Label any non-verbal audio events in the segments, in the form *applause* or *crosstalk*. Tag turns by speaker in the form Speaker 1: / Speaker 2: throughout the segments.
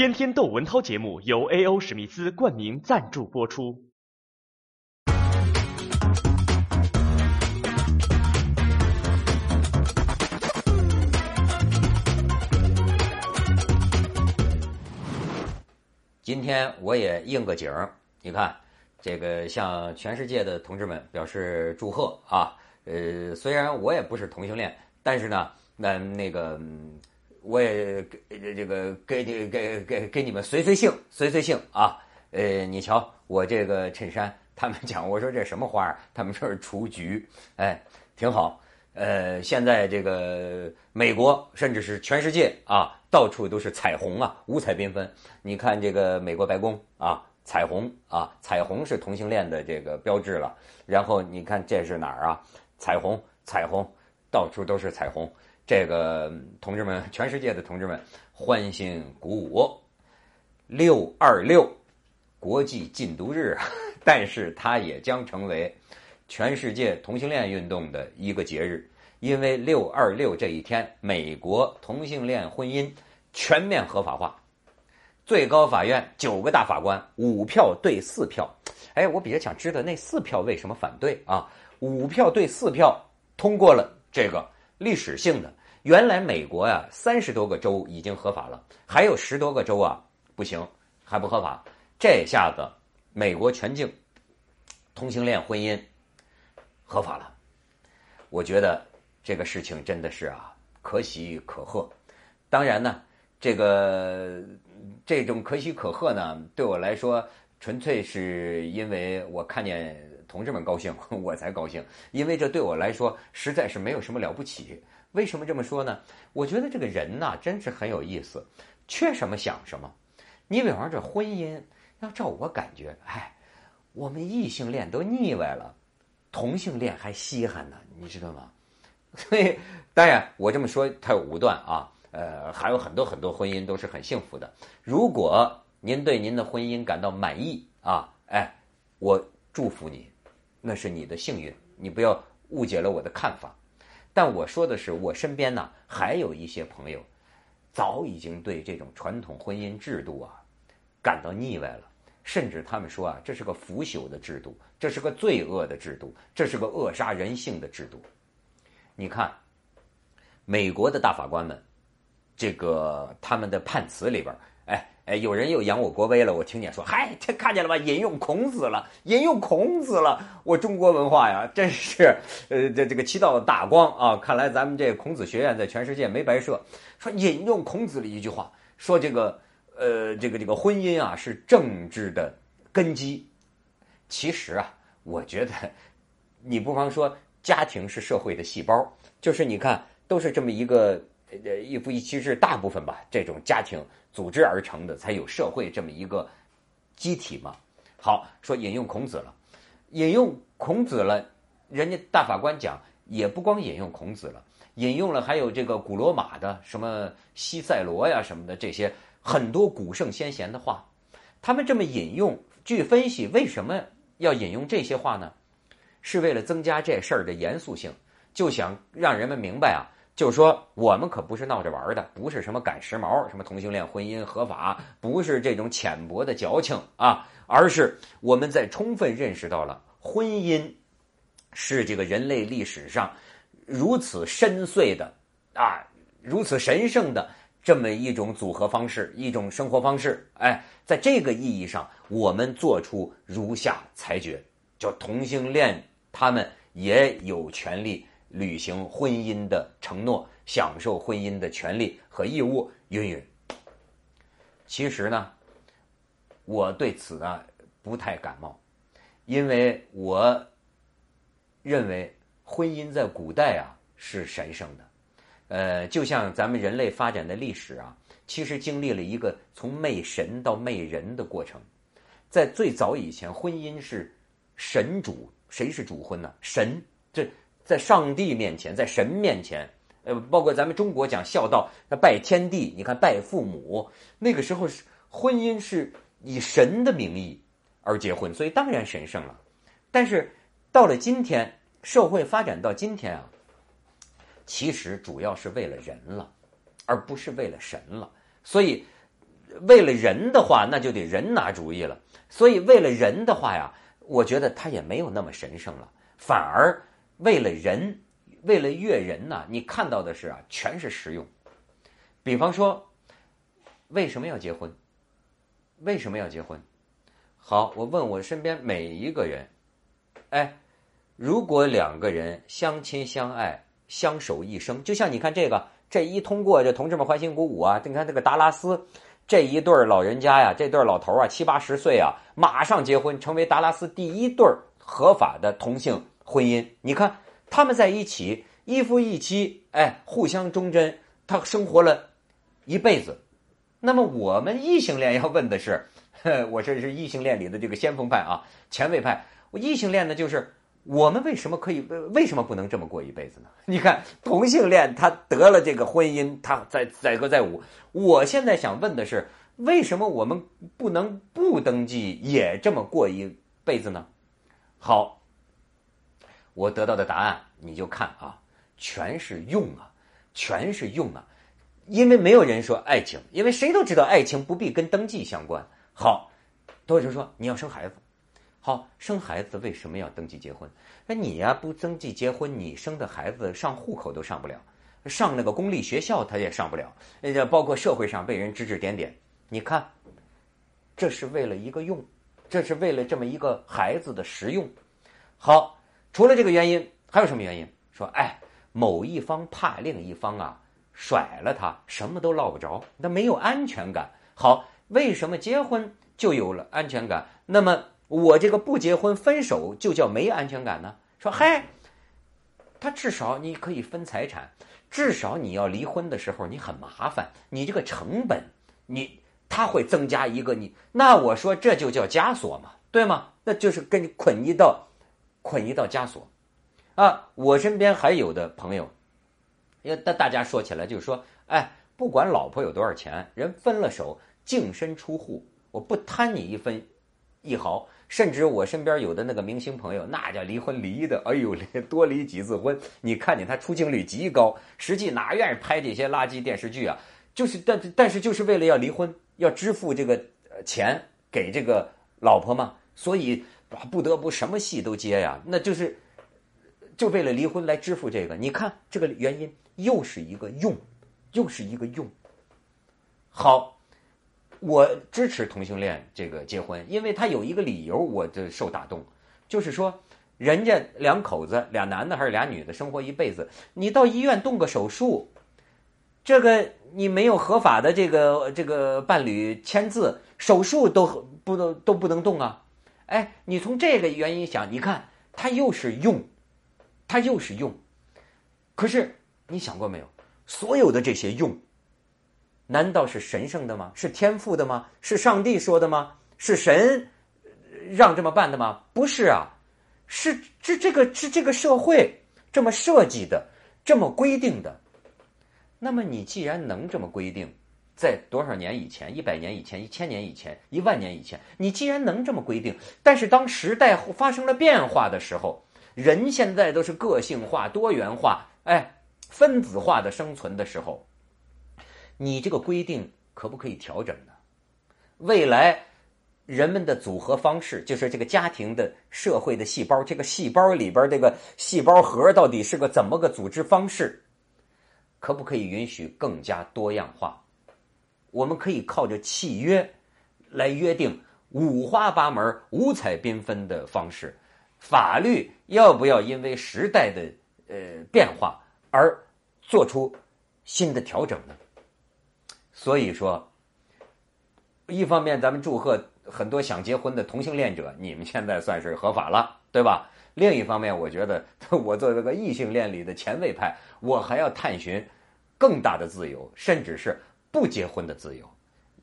Speaker 1: 天天窦文涛节目由 A.O. 史密斯冠名赞助播出。
Speaker 2: 今天我也应个景儿，你看，这个向全世界的同志们表示祝贺啊！呃，虽然我也不是同性恋，但是呢，那那个嗯我也给这个给给给给给你们随随性，*laughs* 随随性啊！呃，你瞧我这个衬衫，他们讲我说这什么花儿？他们说是雏菊，哎，挺好。呃，现在这个美国甚至是全世界啊，到处都是彩虹啊，五彩缤纷。你看这个美国白宫啊，彩虹啊，彩虹是同性恋的这个标志了。然后你看这是哪儿啊？彩虹，彩虹，到处都是彩虹。这个同志们，*laughs* 全世界的同志们欢欣鼓舞。六二六国际禁毒日，*laughs* 但是它也将成为。全世界同性恋运动的一个节日，因为六二六这一天，美国同性恋婚姻全面合法化。最高法院九个大法官五票对四票，哎，我比较想知道那四票为什么反对啊？五票对四票通过了这个历史性的。原来美国呀，三十多个州已经合法了，还有十多个州啊不行，还不合法。这下子美国全境同性恋婚姻。合法了，我觉得这个事情真的是啊可喜可贺。当然呢，这个这种可喜可贺呢，对我来说纯粹是因为我看见同志们高兴，*laughs* 我才高兴。因为这对我来说实在是没有什么了不起。为什么这么说呢？我觉得这个人呐，真是很有意思，缺什么想什么。你比方这婚姻，要照我感觉，哎，我们异性恋都腻歪了。同性恋还稀罕呢，你知道吗？*laughs* 所以当然我这么说太武断啊，呃，还有很多很多婚姻都是很幸福的。如果您对您的婚姻感到满意啊，哎，我祝福你，那是你的幸运，你不要误解了我的看法。但我说的是，我身边呢还有一些朋友，早已经对这种传统婚姻制度啊感到腻歪了。甚至他们说啊，这是个腐朽的制度，这是个罪恶的制度，这是个扼杀人性的制度。你看，美国的大法官们，这个他们的判词里边，哎哎，有人又扬我国威了。我听见说，嗨，这看见了吧？引用孔子了，引用孔子了。我中国文化呀，真是呃，这这个起到了大光啊！看来咱们这孔子学院在全世界没白设。说引用孔子的一句话，说这个。呃，这个这个婚姻啊是政治的根基。其实啊，我觉得你不妨说，家庭是社会的细胞，就是你看，都是这么一个呃一夫一妻制，大部分吧，这种家庭组织而成的，才有社会这么一个机体嘛。好，说引用孔子了，引用孔子了，人家大法官讲，也不光引用孔子了，引用了还有这个古罗马的什么西塞罗呀什么的这些。很多古圣先贤的话，他们这么引用，据分析，为什么要引用这些话呢？是为了增加这事儿的严肃性，就想让人们明白啊，就是说我们可不是闹着玩的，不是什么赶时髦，什么同性恋婚姻合法，不是这种浅薄的矫情啊，而是我们在充分认识到了婚姻是这个人类历史上如此深邃的啊，如此神圣的。这么一种组合方式，一种生活方式，哎，在这个意义上，我们做出如下裁决：叫同性恋，他们也有权利履行婚姻的承诺，享受婚姻的权利和义务，云云。其实呢，我对此呢不太感冒，因为我认为婚姻在古代啊是神圣的。呃，就像咱们人类发展的历史啊，其实经历了一个从媚神到媚人的过程。在最早以前，婚姻是神主，谁是主婚呢？神，这在上帝面前，在神面前，呃，包括咱们中国讲孝道，那拜天地，你看拜父母，那个时候是婚姻是以神的名义而结婚，所以当然神圣了。但是到了今天，社会发展到今天啊。其实主要是为了人了，而不是为了神了。所以，为了人的话，那就得人拿主意了。所以为了人的话呀，我觉得他也没有那么神圣了，反而为了人，为了悦人呐，你看到的是啊，全是实用。比方说，为什么要结婚？为什么要结婚？好，我问我身边每一个人，哎，如果两个人相亲相爱、相守一生，就像你看这个，这一通过这同志们欢欣鼓舞啊！你看这个达拉斯这一对老人家呀，这对老头啊，七八十岁啊，马上结婚，成为达拉斯第一对合法的同性婚姻。你看他们在一起，一夫一妻，哎，互相忠贞，他生活了一辈子。那么我们异性恋要问的是。我这是异性恋里的这个先锋派啊，前卫派。我异性恋呢，就是我们为什么可以，为什么不能这么过一辈子呢？*laughs* 你看同性恋他得了这个婚姻，他在载歌载舞。我现在想问的是，为什么我们不能不登记也这么过一辈子呢？好，我得到的答案你就看啊，全是用啊，全是用啊，因为没有人说爱情，因为谁都知道爱情不必跟登记相关。好，多人说你要生孩子，好生孩子为什么要登记结婚？那你呀不登记结婚，你生的孩子上户口都上不了，上那个公立学校他也上不了，呃，包括社会上被人指指点点。你看，这是为了一个用，这是为了这么一个孩子的实用。好，除了这个原因，还有什么原因？说哎，某一方怕另一方啊甩了他，什么都落不着，他没有安全感。好。为什么结婚就有了安全感？那么我这个不结婚分手就叫没安全感呢？说嗨，他至少你可以分财产，至少你要离婚的时候你很麻烦，你这个成本你他会增加一个你，那我说这就叫枷锁嘛，对吗？那就是跟你捆一道，捆一道枷锁啊！我身边还有的朋友，因为大大家说起来就是说，哎，不管老婆有多少钱，人分了手。净身出户，我不贪你一分一毫。甚至我身边有的那个明星朋友，那叫离婚离的，哎呦，*laughs* 多离几次婚。你看见他出镜率极高，实际哪愿意拍这些垃圾电视剧啊？就是，但但是就是为了要离婚，要支付这个钱给这个老婆嘛，所以不得不什么戏都接呀。那就是就为了离婚来支付这个。你看这个原因又是一个用，又是一个用。好。我支持同性恋这个结婚，因为他有一个理由，我就受打动，就是说，人家两口子俩男的还是俩女的，生活一辈子，你到医院动个手术，这个你没有合法的这个这个伴侣签字，手术都不都都不能动啊！哎，你从这个原因想，你看他又是用，他又是用，可是你想过没有，所有的这些用。难道是神圣的吗？是天赋的吗？是上帝说的吗？是神让这么办的吗？不是啊，是这这个是这个社会这么设计的，这么规定的。那么你既然能这么规定，在多少年以前？一百年以前？一千年以前？一万年以前？你既然能这么规定，但是当时代发生了变化的时候，人现在都是个性化、多元化，哎，分子化的生存的时候。你这个规定可不可以调整呢？未来人们的组合方式，就是这个家庭的社会的细胞，这个细胞里边这个细胞核到底是个怎么个组织方式？可不可以允许更加多样化？我们可以靠着契约来约定五花八门、五彩缤纷的方式。法律要不要因为时代的呃变化而做出新的调整呢？所以说，一方面咱们祝贺很多想结婚的同性恋者，你们现在算是合法了，对吧？另一方面，我觉得 *laughs* 我作为个异性恋里的前卫派，我还要探寻更大的自由，甚至是不结婚的自由。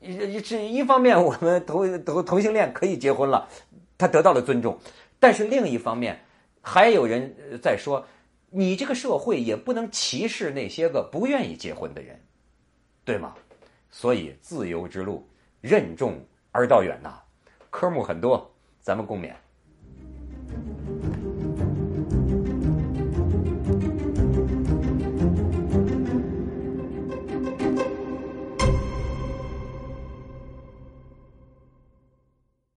Speaker 2: 一是一方面，我们同同同性恋可以结婚了，他得到了尊重；但是另一方面，还有人在说，你这个社会也不能歧视那些个不愿意结婚的人，对吗？所以，自由之路任重而道远呐，科目很多，咱们共勉。